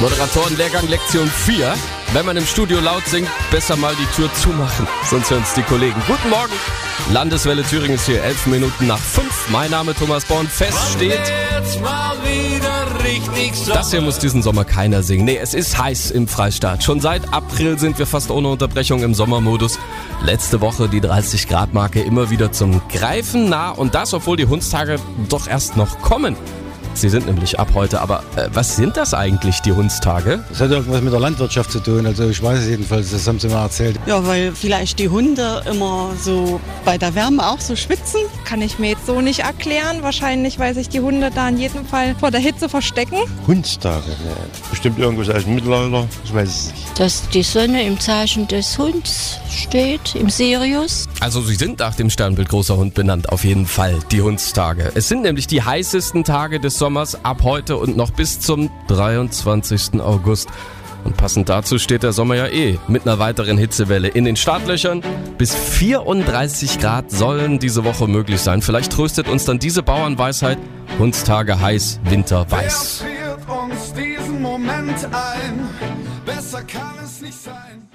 Moderatorenlehrgang Lektion 4. Wenn man im Studio laut singt, besser mal die Tür zumachen, sonst hören es die Kollegen. Guten Morgen. Landeswelle Thüringen ist hier elf Minuten nach fünf. Mein Name Thomas Born. Fest steht. Das hier muss diesen Sommer keiner singen. Nee, es ist heiß im Freistaat. Schon seit April sind wir fast ohne Unterbrechung im Sommermodus. Letzte Woche die 30 Grad Marke immer wieder zum Greifen nah und das, obwohl die Hundstage doch erst noch kommen. Sie sind nämlich ab heute, aber äh, was sind das eigentlich, die Hundstage? Das hat irgendwas mit der Landwirtschaft zu tun, also ich weiß es jedenfalls, das haben sie mir erzählt. Ja, weil vielleicht die Hunde immer so bei der Wärme auch so schwitzen. Kann ich mir jetzt so nicht erklären. Wahrscheinlich, weil sich die Hunde da in jedem Fall vor der Hitze verstecken. Hundstage, ne. bestimmt irgendwas aus dem Mittelalter, ich weiß es nicht. Dass die Sonne im Zeichen des Hunds steht, im Sirius. Also sie sind nach dem Sternbild großer Hund benannt, auf jeden Fall, die Hundstage. Es sind nämlich die heißesten Tage des Sommers ab heute und noch bis zum 23. August. Und passend dazu steht der Sommer ja eh mit einer weiteren Hitzewelle in den Startlöchern. Bis 34 Grad sollen diese Woche möglich sein. Vielleicht tröstet uns dann diese Bauernweisheit. Hundstage heiß, Winter weiß. Wer uns diesen Moment ein? Besser kann es nicht sein.